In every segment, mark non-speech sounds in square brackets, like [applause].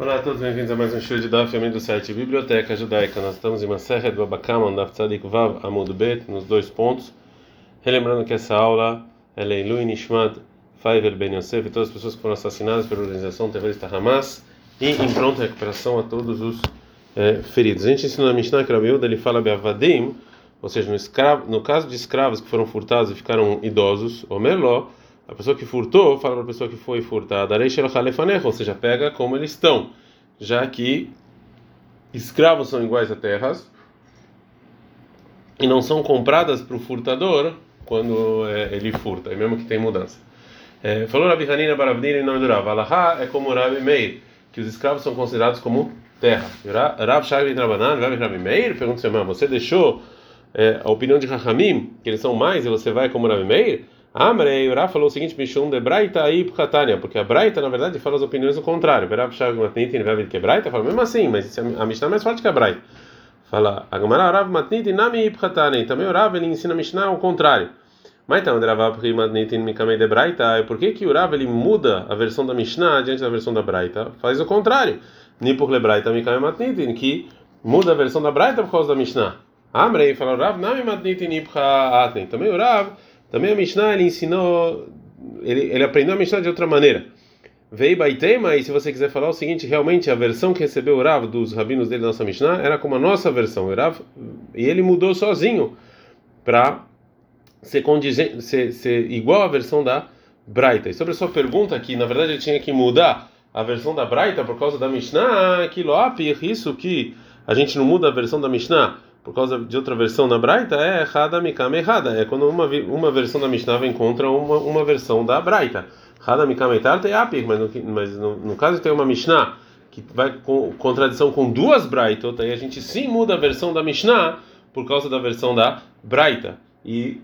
Olá a todos, bem-vindos a mais um show de Daf, do site Biblioteca Judaica. Nós estamos em Maseret Babakama, Daf Tzadik Vav Amud Bet, nos dois pontos. Relembrando que essa aula é Leilu Nishmat Faiver Ben Yosef e todas as pessoas que foram assassinadas pela organização terrorista Hamas e em pronta recuperação a todos os é, feridos. A gente ensinou na Mishnah que Rabiuda ele fala Beavadim, ou seja, no, escravo, no caso de escravos que foram furtados e ficaram idosos, ou Merló, a pessoa que furtou fala para a pessoa que foi furtada, ou seja, pega como eles estão, já que escravos são iguais a terras e não são compradas para o furtador quando é, ele furta, mesmo que tem mudança. É, falou Rabi Hanina Baravdina e não durava. Alaha é como Rabi Meir, que os escravos são considerados como terra. Rav Shagri Trabanan, Rabi Meir, pergunta seu irmão, você deixou é, a opinião de Rahamim, que eles são mais, e você vai como Rabi Meir? Amrei, Ura falou o seguinte: Mishum de Braita aí Pkatania, porque a Braita, na verdade, fala as opiniões do contrário. Verav Shav Matnitin, Vavid que Braita, fala mesmo assim, mas a Mishnah é mais forte que a Braita. Fala, Agmará Urav Matnitin Nami Pkatania, também Urav ele ensina a Mishnah ao contrário. Mas então, Dravav Matnitin Mikamei de Braita, por que que Urav ele muda a versão da Mishnah diante da versão da Braita? Faz o contrário. Nipur le Braita Mikamei Matnitin, que muda a versão da Braita por causa da Mishnah. Amrei, fala Urav Nami Matnitin Ipcha Aten, também Urav também a Mishnah ele ensinou, ele, ele aprendeu a Mishnah de outra maneira. Veio Baitema, e se você quiser falar o seguinte, realmente a versão que recebeu o Rav dos rabinos dele da nossa Mishnah era como a nossa versão, o Rav, e ele mudou sozinho para ser, ser, ser igual à versão da Braita. E sobre a sua pergunta, que na verdade ele tinha que mudar a versão da Braita por causa da Mishnah, aquilo, isso que a gente não muda a versão da Mishnah por causa de outra versão na Braita, é Hada Mikama errada. É quando uma, uma versão da Mishnah encontra uma, uma versão da Braita. Hada Mikama Tarta é Apir, mas, no, mas no, no caso tem uma Mishnah que vai com contradição com duas Braitot, aí a gente sim muda a versão da Mishnah por causa da versão da Braita. E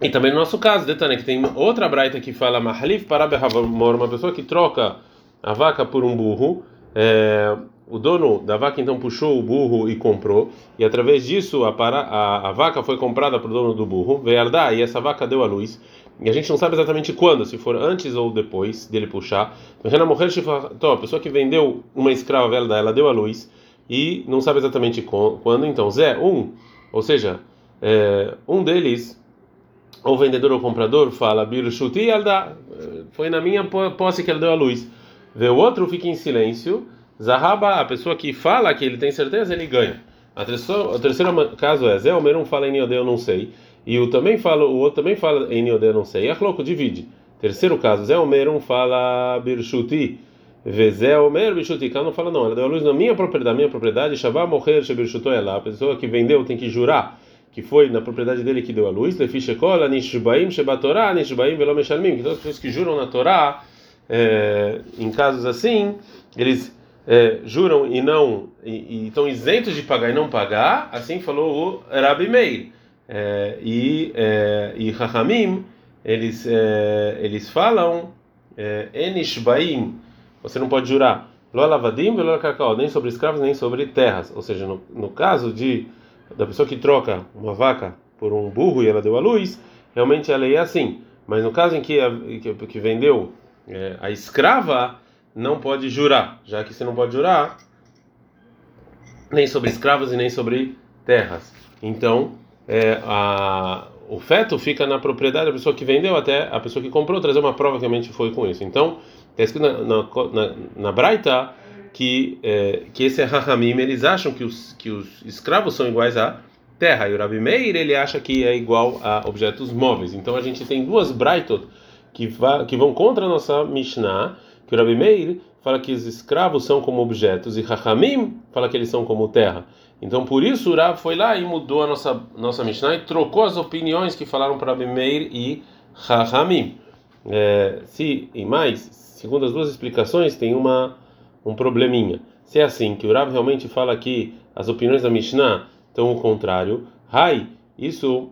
e também no nosso caso, Detane, que tem outra Braita que fala Mahalif para uma pessoa que troca a vaca por um burro. É, o dono da vaca então puxou o burro e comprou, e através disso a, para, a, a vaca foi comprada para o dono do burro, veio e essa vaca deu a luz. E a gente não sabe exatamente quando, se for antes ou depois dele puxar. Então, a pessoa que vendeu uma escrava velha, ela deu a luz e não sabe exatamente quando. Então, Zé, um, ou seja, é, um deles, ou vendedor ou comprador, fala, Birshuti, foi na minha posse que ela deu a luz. Vê o outro, fica em silêncio Zahaba, a pessoa que fala que ele tem certeza, ele ganha. A terceiro, o terceiro caso é Zé Omer um fala em Niodeu, eu não sei. E o também fala, o outro também fala em Niodeu, eu não sei. E a louco divide. Terceiro caso, Zé Omer um fala Birshuti. Vezé Omer Birshuti. Cá não fala não, ela deu a luz na minha propriedade, minha propriedade. Shabá morrer Shebirshuto é lá. A pessoa que vendeu tem que jurar que foi na propriedade dele que deu a luz. Lefishekola Nishbaim Shebatorá Nishbaim Velomeshalmim. Que todas as pessoas que juram na Torá, é, em casos assim, eles é, juram e não e, e, estão isentos de pagar e não pagar, assim falou o Rabi Meir. É, e é, e Rahamim, eles é, eles falam é, Enishbaim, você não pode jurar lo lavadim lo cacau, nem sobre escravos nem sobre terras. Ou seja, no, no caso de da pessoa que troca uma vaca por um burro e ela deu a luz, realmente a lei é assim. Mas no caso em que a, que, que vendeu é, a escrava não pode jurar, já que você não pode jurar nem sobre escravos e nem sobre terras. Então, é, a, o feto fica na propriedade da pessoa que vendeu até a pessoa que comprou trazer uma prova que realmente foi com isso. Então, está escrito na, na, na, na Braita que, é, que esse é Rahamim, eles acham que os, que os escravos são iguais à terra, e o Rabi Meir ele acha que é igual a objetos móveis. Então, a gente tem duas Braitot que, que vão contra a nossa Mishnah que Rabi Meir fala que os escravos são como objetos e Rahamim fala que eles são como terra. Então por isso o Rav foi lá e mudou a nossa nossa Mishnah e trocou as opiniões que falaram para Rabi Meir e Rahamim. É, se e mais, segundo as duas explicações, tem uma um probleminha. Se é assim que o Rav realmente fala que as opiniões da Mishnah estão o contrário, Hai, isso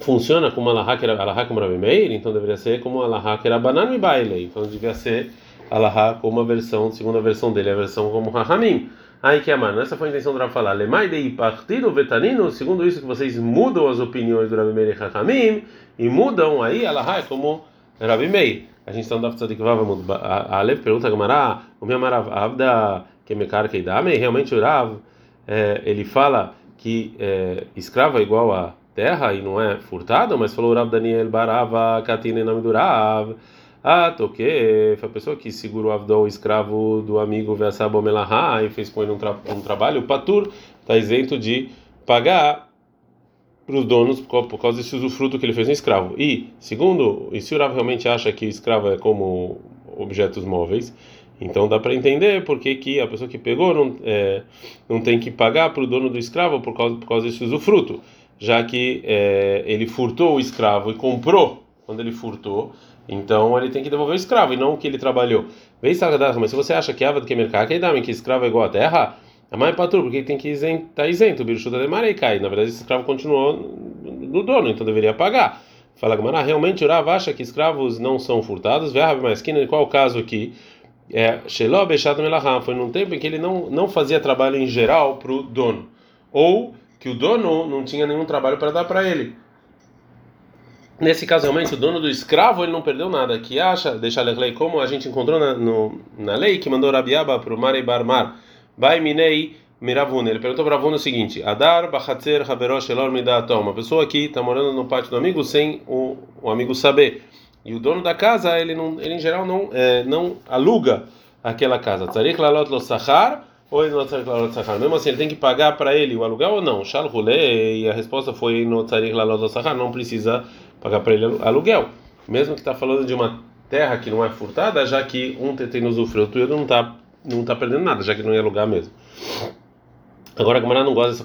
funciona como Alaha que era Alaha como Rabi Meir, então deveria ser como Alaha que era Banan e Baile, então devia ser Alaha como a versão, segunda versão dele, a versão como Rahamim. Aí que amar, essa foi a intenção do Rabi falar, Lemai dei partido vetanino, segundo isso que vocês mudam as opiniões do Rabi Meir e Rahamim, e mudam aí Alaha é como Rabi Meir. A gente está no Daf Tzadik Vav a Alev pergunta a Gamara, o meu Marav Avda Kemekar Keidame, realmente o Rav, é, ele fala que é, é igual a terra e não é furtado, mas falou Rav Daniel Barava Katina em nome do Rav. Ah, toque, foi a pessoa que segurou o Avdol, o escravo do amigo Versabo Melahá e fez com ele um, tra um trabalho, o Patur está isento de pagar para os donos por causa desse usufruto que ele fez no escravo. E, segundo, e se o Rav realmente acha que escravo é como objetos móveis, então dá para entender por que a pessoa que pegou não, é, não tem que pagar para o dono do escravo por causa, por causa desse usufruto, já que é, ele furtou o escravo e comprou quando ele furtou, então ele tem que devolver o escravo e não o que ele trabalhou. Vem mas se você acha que Avad Kemerká, que escravo é igual a terra, a mãe patur, porque ele tem que estar tá isento, o biruchuta de marei cai. Na verdade, esse escravo continuou no dono, então deveria pagar. Fala Gamara, realmente o Rav acha que escravos não são furtados? Verra mais que qual o caso aqui? É, Sheló Bechado Melaham, foi num tempo em que ele não, não fazia trabalho em geral para o dono, ou que o dono não tinha nenhum trabalho para dar para ele. Nesse caso, realmente, o dono do escravo ele não perdeu nada. Que acha, deixa lei, como a gente encontrou na, no, na lei que mandou Rabiaba para o Mar e Barmar. Vai minei miravune. Ele perguntou para Ravuna o seguinte: Adar bachatzer haverosh elor midatom. Uma pessoa que está morando no pátio do amigo sem o, o amigo saber. E o dono da casa, ele, não, ele em geral não, é, não aluga aquela casa. Tzarik lalot lo sachar tzarik lalot sachar? Mesmo assim, ele tem que pagar para ele o aluguel ou não? Shal e a resposta foi no sachar, não precisa pagar para ele aluguel. Mesmo que está falando de uma terra que não é furtada, já que um tem usufruto e outro não está não tá perdendo nada, já que não ia alugar mesmo. Agora a Gamara não gosta dessa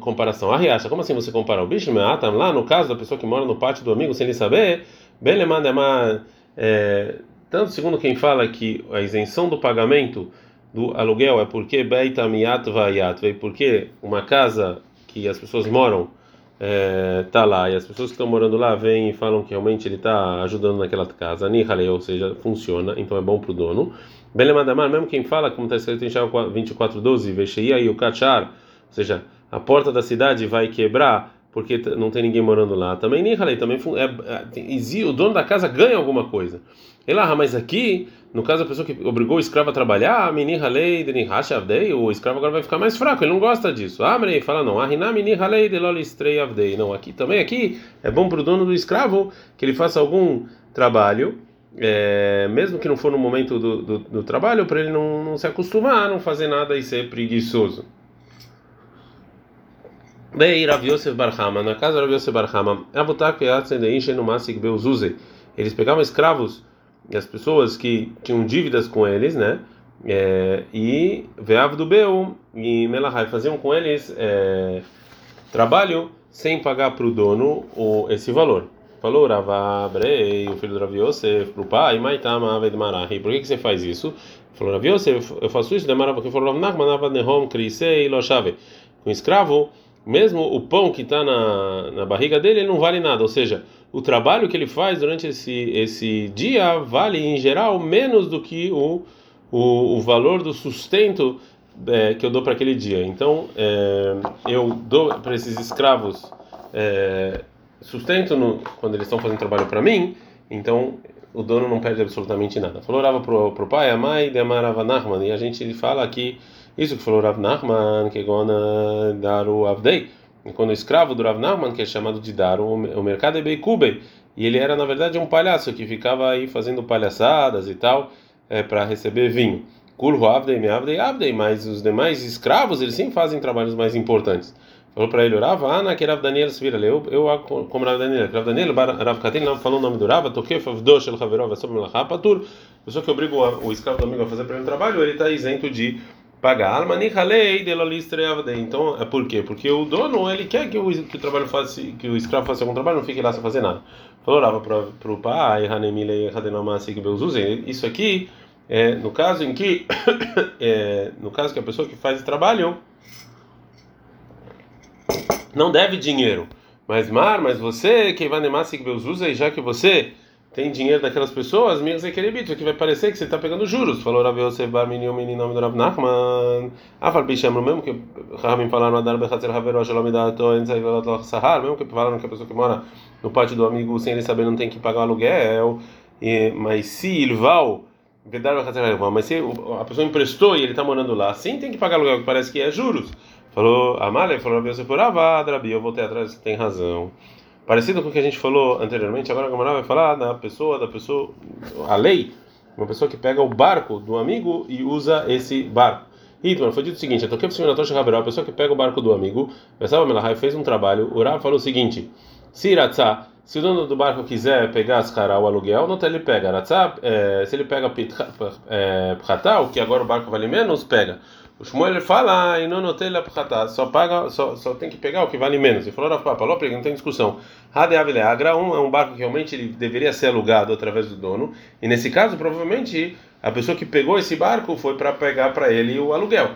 comparação. Ah, Riacha, como assim você compara o bicho? Ah, tá lá no caso da pessoa que mora no pátio do amigo sem ele saber, bem é, tanto segundo quem fala que a isenção do pagamento do aluguel é porque Beitamiat Vayat, veio porque uma casa que as pessoas moram está é, lá e as pessoas que estão morando lá vêm e falam que realmente ele está ajudando naquela casa, Nihalei, ou seja, funciona, então é bom para o dono. Belemadamar, mesmo quem fala, como está escrito em Shaul 24:12, Vesheia e o Kachar, ou seja, a porta da cidade vai quebrar porque não tem ninguém morando lá. Também Nihalei, também é, o dono da casa ganha alguma coisa. Ela, mas aqui, no caso a pessoa que obrigou o escravo a trabalhar, Minihalei, Denihashavdei, o escravo agora vai ficar mais fraco, ele não gosta disso. Amrei, fala não, Ahina Minihalei, Delolistrei Avdei. Não, aqui também aqui é bom para o dono do escravo que ele faça algum trabalho é, mesmo que não for no momento do, do, do trabalho, para ele não, não, se acostumar não fazer nada e ser preguiçoso. Bem, Rav Barhama, na casa de Rav Yosef Barhama, eles pegavam escravos e as pessoas que tinham dívidas com eles, né? É, e Veav do Beu e Melahai faziam com eles é, trabalho sem pagar para o dono esse valor. Falou Ravabrei, o filho do Rav Yosef, para o pai, Maitama Aved Marahi. Por que, que você faz isso? Falou Rav Yosef, eu faço isso, demara porque falou Rav Nachman Avad Nehom Krisei Loshave. Com escravo, mesmo o pão que está na, na barriga dele, ele não vale nada. Ou seja, o trabalho que ele faz durante esse, esse dia vale, em geral, menos do que o, o, o valor do sustento é, que eu dou para aquele dia. Então, é, eu dou para esses escravos. É, sustento no, quando eles estão fazendo trabalho para mim, então o dono não perde absolutamente nada. Falou Rava pro, pro pai, a mãe de Amarava Nachman, e a gente fala aqui, isso que falou Rav Nachman, que gona Daru Avdei, quando o escravo do Rav Nachman, que é chamado de Daru, o mercado é Beikubei, e ele era na verdade um palhaço que ficava aí fazendo palhaçadas e tal, é, para receber vinho. Kulhu Avdei, Me Avdei, mas os demais escravos, eles sim fazem trabalhos mais importantes. Falou para ele, Rav, Ana, que Rav Daniel vira, eu, eu como Rav Daniel, Rav Daniel, Rav Katin, não falou o nome do Rav, toquei, Favdo, Shel Haverov, sobre Melachá, pessoa que obriga o escravo do amigo a fazer para ele um trabalho, ele está isento de pagar. Avdei. Então, é por quê? Porque o dono, ele quer que o, que o trabalho faça, que o escravo faça algum trabalho, não fique lá sem fazer nada. Falou para o pai, isso aqui, é, no caso em que, [coughs] é, no caso que a pessoa que faz trabalho, não deve dinheiro. Mas Mar, mas você, quem vai usa e já que você tem dinheiro daquelas pessoas, é querido, que vai parecer que você está pegando juros. Falou Rav Yosef Bar Mini Mini nome do Rav Nachman. Ah, fala bichamo mesmo que Ramim falaram Adar Bechatzer Havero Shalom Dato Enzaivelat Sahar, mesmo que falaram que a pessoa que mora no pátio do amigo sem ele saber não tem que pagar aluguel. e, mas se Ilval mas se a pessoa emprestou e ele está morando lá, sim tem que pagar aluguel, que parece que é juros. Falou, Amália falou, você por Drabi, eu voltei atrás, tem razão. Parecido com o que a gente falou anteriormente, agora a Gamara vai falar da pessoa, da pessoa, a lei, uma pessoa que pega o barco do amigo e usa esse barco. Hitman, foi dito o seguinte: a pessoa que pega o barco do amigo, fez um trabalho, o Rav falou o seguinte: se se o dono do barco quiser pegar as caras o aluguel, não ele pega. Iratzá, é, se ele pega Pchatal, é, que agora o barco vale menos, pega. O Shmuel fala, e não notei la só paga, só, só tem que pegar o que vale menos. Ele falou, Rafa, falou, não tem discussão. Hade Agra um é um barco que realmente ele deveria ser alugado através do dono, e nesse caso, provavelmente, a pessoa que pegou esse barco foi para pegar para ele o aluguel.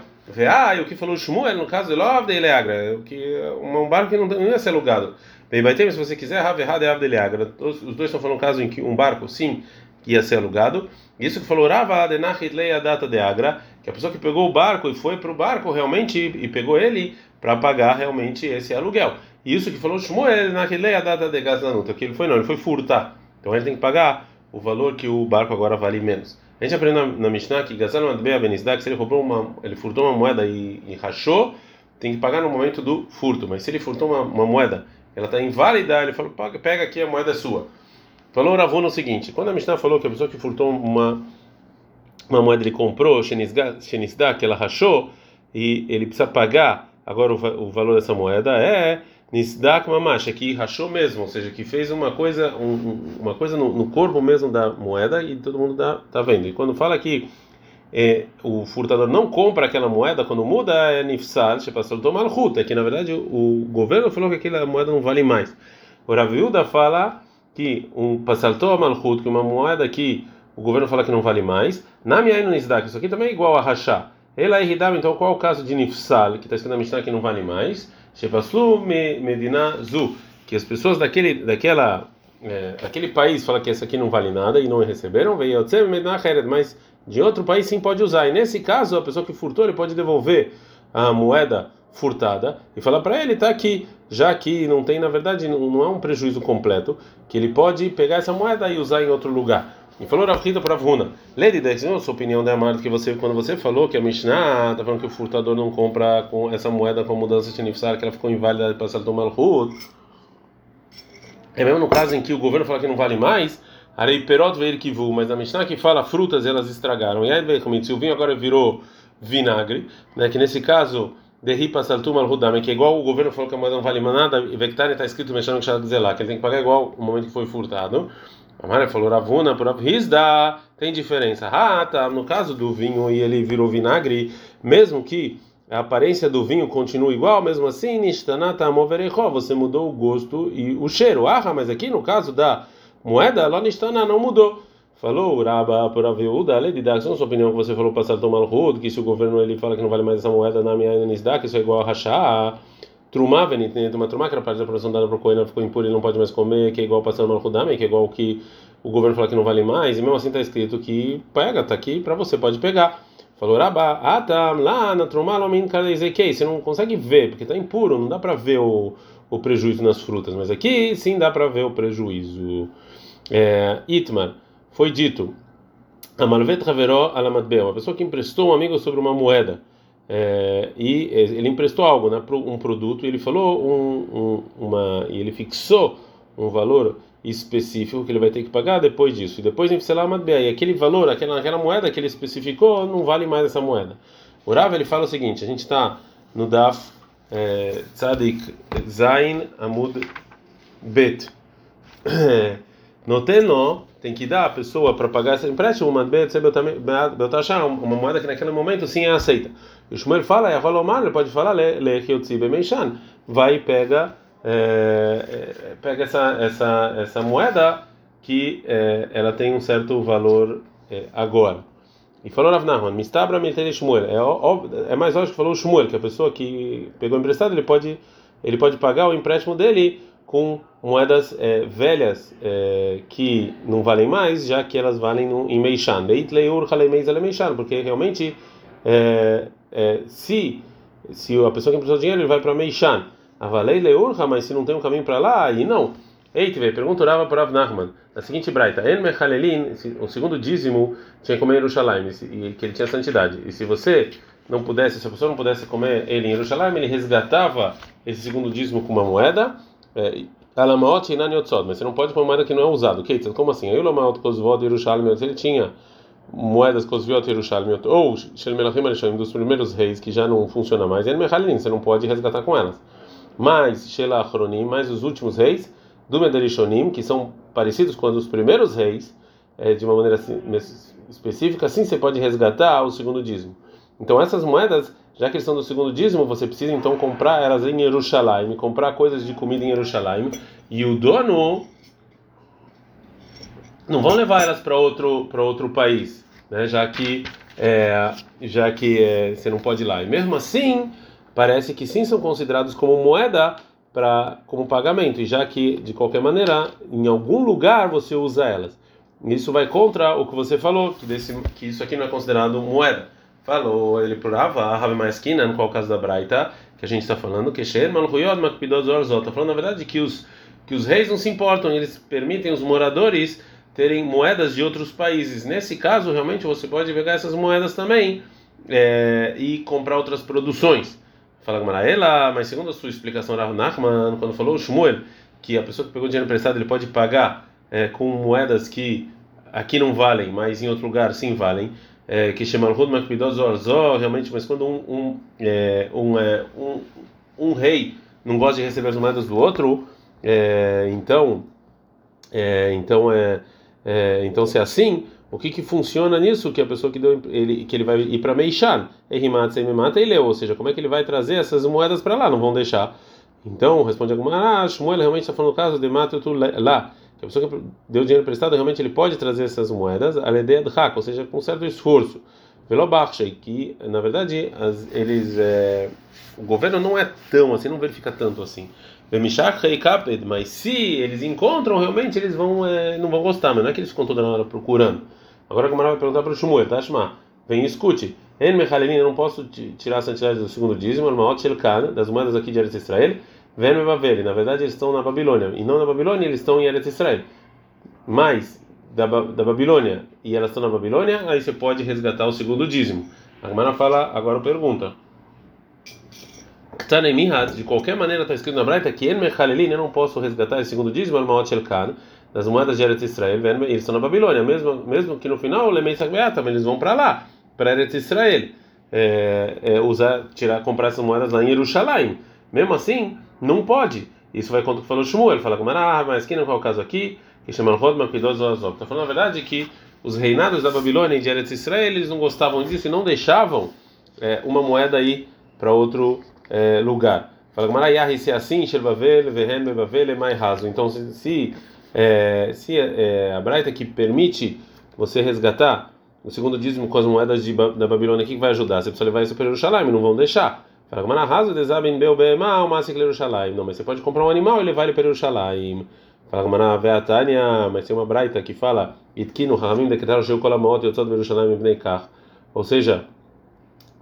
Ah, e o que falou o Shmuel, no caso de Agra, que um barco que não, não ia ser alugado. Bem, vai ter, se você quiser, Have Hade Avde Agra. Os dois estão falando um caso em que um barco, sim, ia ser alugado. Isso que falou Rava Adenachit Leia Data de Agra, que a pessoa que pegou o barco e foi para o barco realmente e pegou ele para pagar realmente esse aluguel. Isso que falou Shmuel Nachit Leia Data de Gazanuta, que ele foi não, ele foi furtar. Então ele tem que pagar o valor que o barco agora vale menos. A gente aprende na, na Mishnah que Gazan Adbea Benizda, que se ele roubou uma, ele furtou uma moeda e, e, rachou, tem que pagar no momento do furto. Mas se ele furtou uma, uma moeda, ela está inválida, ele falou, pega aqui a moeda é sua. Falou Ravuna o seguinte: quando a Mishnah falou que a pessoa que furtou uma uma moeda ele comprou, Shenisda, que ela rachou, e ele precisa pagar agora o, o valor dessa moeda é Nisdak Mamash, que rachou mesmo, ou seja, que fez uma coisa, um, uma coisa no, no, corpo mesmo da moeda e todo mundo está tá vendo. E quando fala que é, o furtador não compra aquela moeda quando muda, é Nifsal, Shepasoltou Malchut, é que na verdade o, o governo falou que aquela moeda não vale mais. O Raviuda fala que um passaltou a malchut, que uma moeda que o governo fala que não vale mais, na minha nisdak, isso aqui também é igual a rachar. Ela é ridam, então qual é o caso de nifsal, que está escrito na Mishnah que não vale mais? Shepaslu medina zu, que as pessoas daquele, daquela, é, daquele país falam que essa aqui não vale nada e não receberam, veio mas de outro país sim pode usar. E nesse caso, a pessoa que furtou, ele pode devolver a moeda furtada e falar para ele, tá aqui, já que não tem, na verdade, não é um prejuízo completo, que ele pode pegar essa moeda e usar em outro lugar. E falou Rafrita para Vruna, Lady Dex, não sua opinião da Amar, que você, quando você falou que a Mishnah está falando que o furtador não compra com essa moeda com a mudança de aniversário, que ela ficou inválida para Salto Malhut. É mesmo no caso em que o governo fala que não vale mais, Arei Perot veio que mas a Mishnah que fala frutas elas estragaram. E aí veio como se o vinho agora virou vinagre, né? Que nesse caso derripa saltum al hudame, que é igual o governo falou que a moeda não vale nada, e Vectari está escrito mexendo que que ele tem que pagar igual o momento que foi furtado. A Mara falou Ravuna por Rizda, tem diferença. Ah, tá, no caso do vinho e ele virou vinagre, mesmo que a aparência do vinho continue igual, mesmo assim, Nishtanata moverecho, você mudou o gosto e o cheiro. Ah, mas aqui no caso da moeda, lá Nishtana não mudou. Falou Raba por Aviúda, além de dar sua opinião que você falou para Saltom Malhud, que se o governo ele fala que não vale mais essa moeda na minha Nisdá, que isso é igual a rachar, Trumá, venit, uma trumá, que era parte da produção dada para o Cohen, ficou impuro e não pode mais comer, que é igual passando Malhudame, que é igual que o governo fala que não vale mais, e mesmo assim está escrito que pega, está aqui para você, pode pegar. Falou Rabá, ah tá, lá na Trumá, Lomin, que você não consegue ver, porque está impuro, não dá para ver o, o prejuízo nas frutas, mas aqui sim dá para ver o prejuízo. É, Itmar foi dito, Amalvet Haveró Alamadbeu, uma pessoa que emprestou um amigo sobre uma moeda, é, e ele emprestou algo, né, um produto, e ele falou um, um, uma, e ele fixou um valor específico que ele vai ter que pagar depois disso. E depois em e aquele valor, aquela, aquela moeda que ele especificou, não vale mais essa moeda. O Rav ele fala o seguinte: a gente está no Daf é, Tzadik Zain Amud Bet. [clears throat] Noteno tem que dar a pessoa para pagar esse empréstimo, uma uma moeda que naquele momento sim é aceita. O Shmuel fala, é Valomar, ele pode falar, vai e pega, é, pega essa, essa, essa moeda que é, ela tem um certo valor é, agora. E falou Rav Mistabra Miltene Shmuel. É, é mais lógico que falou o Shmuel, que a pessoa que pegou emprestado, ele pode, ele pode pagar o empréstimo dele com moedas é, velhas é, que não valem mais, já que elas valem no, em Meishan. Porque realmente, é, é, se, se a pessoa que emprestou dinheiro ele vai para Meishan, a valei leurha, mas se não tem um caminho para lá, aí não. Eitve, pergunta Rava para Rav Nachman, na seguinte braita, En Mechalelin, o segundo dízimo tinha que comer em Jerusalém, e que ele tinha santidade. E se você não pudesse, se a pessoa não pudesse comer ele em Jerusalém, ele resgatava esse segundo dízimo com uma moeda, é, Alamaot e Naniotzod, mas você não pode pôr moeda que não é usada. Ok, como assim? Aí o Lamaot Kozvod Jerusalém, ele tinha moedas Kozviot Jerusalém, ou Shel Melachim Alishaim, dos primeiros reis que já não funciona mais, En Mechalelin, você não pode resgatar com elas. Mas Shel Achronim, mais os últimos reis, do Mederishonim, que são parecidos com os primeiros reis, é, de uma maneira assim, específica, assim você pode resgatar o segundo dízimo. Então essas moedas, já que eles são do segundo dízimo, você precisa então comprar elas em Jerusalém, comprar coisas de comida em Jerusalém, e o dono não vão levar elas para outro para outro país, né? Já que é, já que é, você não pode ir lá. E mesmo assim, parece que sim são considerados como moeda para como pagamento, e já que de qualquer maneira em algum lugar você usa elas. Isso vai contra o que você falou, que, desse, que isso aqui não é considerado moeda. Falou ele por Ava, Rabi Maeskina, no qual caso da Braita, que a gente está falando, que Sher Malchuyod Makpidot Zorzot. Está falando na verdade que os, que os reis não se importam, eles permitem os moradores terem moedas de outros países. Nesse caso, realmente você pode pegar essas moedas também é, e comprar outras produções. Fala Gamaraela, mas segundo a sua explicação, Rav Nachman, quando falou o Shmuel, que a pessoa que pegou dinheiro emprestado ele pode pagar é, com moedas que aqui não valem, mas em outro lugar sim valem, é, que chama Rud Makbidozor realmente, mas quando um, um, é, um, é, um, um, rei não gosta de receber as moedas do outro, é, então, é, então, é, então se é assim, o que que funciona nisso? Que a pessoa que deu ele que ele vai ir para Meishan, Erimat sem mata ele, ou seja, como é que ele vai trazer essas moedas para lá? Não vão deixar. Então responde alguma, ah, Shmuel realmente está falando o caso de mata tu lá, que a pessoa que deu dinheiro emprestado realmente ele pode trazer essas moedas, alededhak, ou seja, com certo esforço. Velobachshei, que na verdade as, eles é, o governo não é tão assim, não verifica tanto assim. Mas se eles encontram realmente eles vão é, não vão gostar, mas não é que eles ficam toda hora procurando. Agora a Gamara vai perguntar para o Shmuel, tá, Shma? Vem escute. Eu não posso tirar a santidade do segundo dízimo, das moedas aqui de Eretz Israel, Ven Bavel. Na verdade, eles estão na Babilônia. E não na Babilônia, eles estão em Eretz Israel. Mas, da, da Babilônia, e elas estão na Babilônia, aí você pode resgatar o segundo dízimo. A Gamara fala, agora pergunta. De qualquer maneira está escrito na Braita que En Mechalelin, eu não posso resgatar esse segundo dízimo, das moedas de Eretz Israel, eles estão na Babilônia, mesmo, mesmo que no final Lemei eles vão para lá, para Eretz Israel, é, é, usar, tirar, comprar essas moedas lá em Jerusalém. Mesmo assim, não pode. Isso vai contra o que falou Shmuel, ele fala como ah, mas que não é o caso aqui, que chama Rodman Pidoso Azov. Está falando a verdade que os reinados da Babilônia e de Eretz Israel, eles não gostavam disso e não deixavam é, uma moeda aí para outro é, lugar. Fala como se é assim, Sherbavel, Vehen, Bebavel, mais raso. Então, se, se é, se é, é, a Braita que permite você resgatar o segundo dízimo com as moedas de, da Babilônia, o que vai ajudar? Você precisa levar isso para Jerusalém, não vão deixar. Fala, mas na raso desabem bel bema, o máximo Jerusalém. Não, mas você pode comprar um animal e levar ele para Jerusalém. Fala, na Veatania, mas tem uma Braita que fala, Itkinu, Hamim, decretaram Sheu Kolamot, Yotzot Jerusalém, Ibneikach. Ou seja,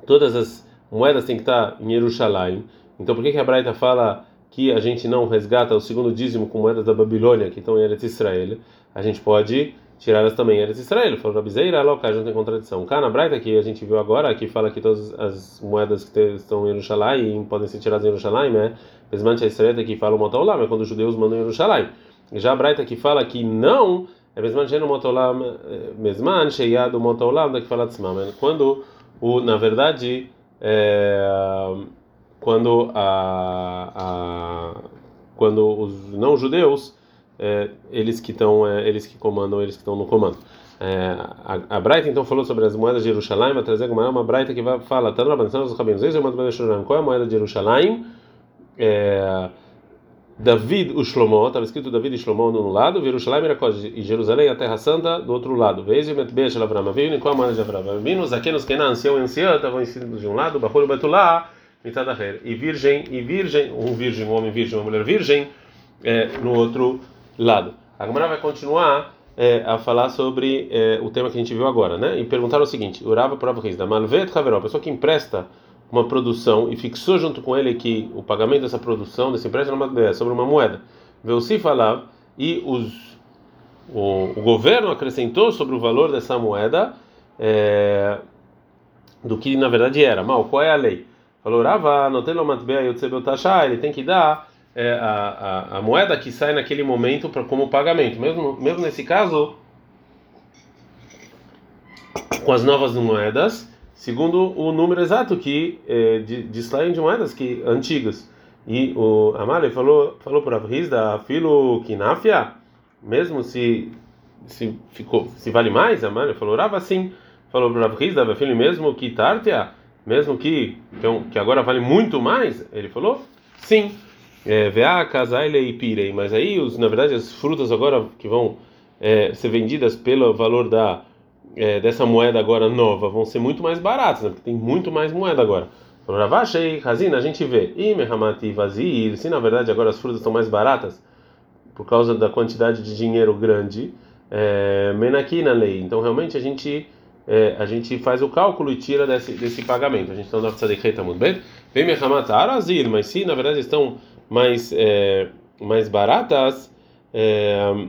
todas as moedas têm que estar em Jerusalém. Então por que, que a Braita fala que a gente não resgata o segundo dízimo com moedas da Babilônia que estão em Eretz Israel, a gente pode tirar elas também Eretz Israel. Falou Rabizeira, local, não tem contradição. Cana Braita, que a gente viu agora, que fala que todas as moedas que estão em Jerusalém podem ser tiradas em Jerusalém, né? Mesmante a Israel que fala o Motolam, é quando os judeus mandam em Jerusalém. Já a Braita que fala que não, é Mesmante no Motolam, eh, Mesman, o Motolam, da que fala Tzmam. Quando, o, na verdade, é, quando a, a quando os não judeus é, eles que estão é, eles que comandam eles que estão no comando é, a, a Braita então falou sobre as moedas de Jerusalém vai trazer uma uma Braita que vai fala tá no Rabanção dos rabinos esse é uma qual é a moeda de Jerusalém é, David o Shlomo, estava escrito David e Shlomo no lado, Jerusalém e Jerusalém, a Terra Santa, do outro lado. Veja Beijo Avram Avinu, qual a moeda de Avram Avinu? Os aquenos que ancião e anciã estavam ensinados de um lado, Bahul Betulá, mitadaher e virgem e virgem um virgem um homem virgem uma mulher virgem é, no outro a Gemara vai continuar é, a falar sobre é, o tema que a gente viu agora né e perguntar o seguinte urava prova reis da malvet haveró a pessoa que empresta uma produção e fixou junto com ele que o pagamento dessa produção desse empréstimo é sobre uma moeda se falar e os o, o governo acrescentou sobre o valor dessa moeda é, do que na verdade era. Mal, qual é a lei? Falou, Rava, ele tem que dar é, a, a, a, moeda que sai naquele momento para como pagamento. Mesmo, mesmo nesse caso, com as novas moedas, segundo o número exato que é, de, de de moedas que antigas. E o Amale falou falou para da filo kinafia, mesmo se se ficou se vale mais, Amale falou Rava sim, falou para da filho mesmo que tartia, mesmo que então, que agora vale muito mais, ele falou sim. É, Vea casaile e pirei, mas aí os na verdade as frutas agora que vão é, ser vendidas pelo valor da é, dessa moeda agora nova vão ser muito mais baratas, né? porque tem muito mais moeda agora. Ravashei, Hazina, a gente vê, e Mehamati vazir, se na verdade agora as frutas estão mais baratas por causa da quantidade de dinheiro grande, é, menaqui na lei. Então realmente a gente é, a gente faz o cálculo e tira desse, desse pagamento. A gente está no Tzadikhet tá muito bem. Vem Mehamata Arazir, mas se na verdade estão mais é, mais baratas, é,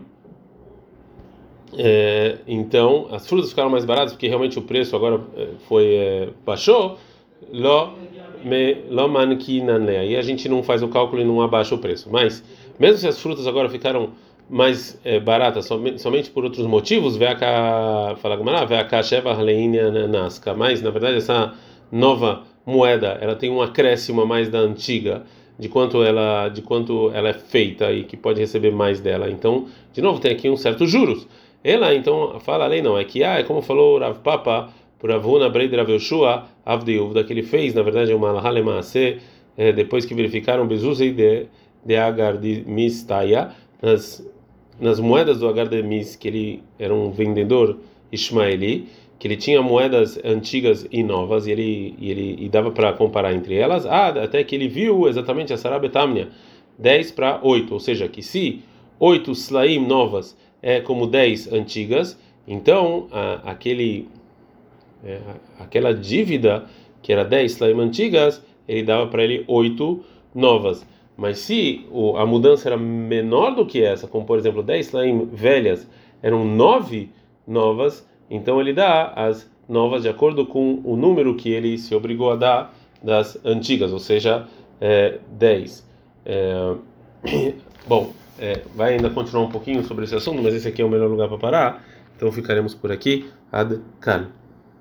é, então as frutas ficaram mais baratas porque realmente o preço agora é, foi baixou. Mankinanle. Aí a gente não faz o cálculo e não abaixa o preço. Mas mesmo se as frutas agora ficaram mais é, baratas somente, somente, por outros motivos, vê a fala Gumara, vê a sheva nasca. Mas na verdade essa nova moeda, ela tem um acréscimo a mais da antiga de quanto ela de quanto ela é feita e que pode receber mais dela. Então, de novo tem aqui um certo juros. Ela então fala além não, é que ah, é como falou o Rav Papa por Avuna Breid Rav Yoshua Avdeiuvda que ele fez, na verdade é uma Lahalemaase, é, depois que verificaram Bezuzei de de Agar de Mistaya nas nas moedas do Agar de Mis, que ele era um vendedor ismaeli, que ele tinha moedas antigas e novas e ele e ele e dava para comparar entre elas, ah, até que ele viu exatamente a Sarabetamnia 10 para 8, ou seja, que se 8 slaim novas é como 10 antigas, então a, aquele é, aquela dívida que era 10 slaim antigas, ele dava para ele 8 novas. Mas se o, a mudança era menor do que essa, como por exemplo 10 slaim velhas eram 9 novas, então ele dá as novas de acordo com o número que ele se obrigou a dar das antigas, ou seja, é, 10. É, [coughs] bom, é, vai ainda continuar um pouquinho sobre esse assunto, mas esse aqui é o melhor lugar para parar, então ficaremos por aqui. Ad kan.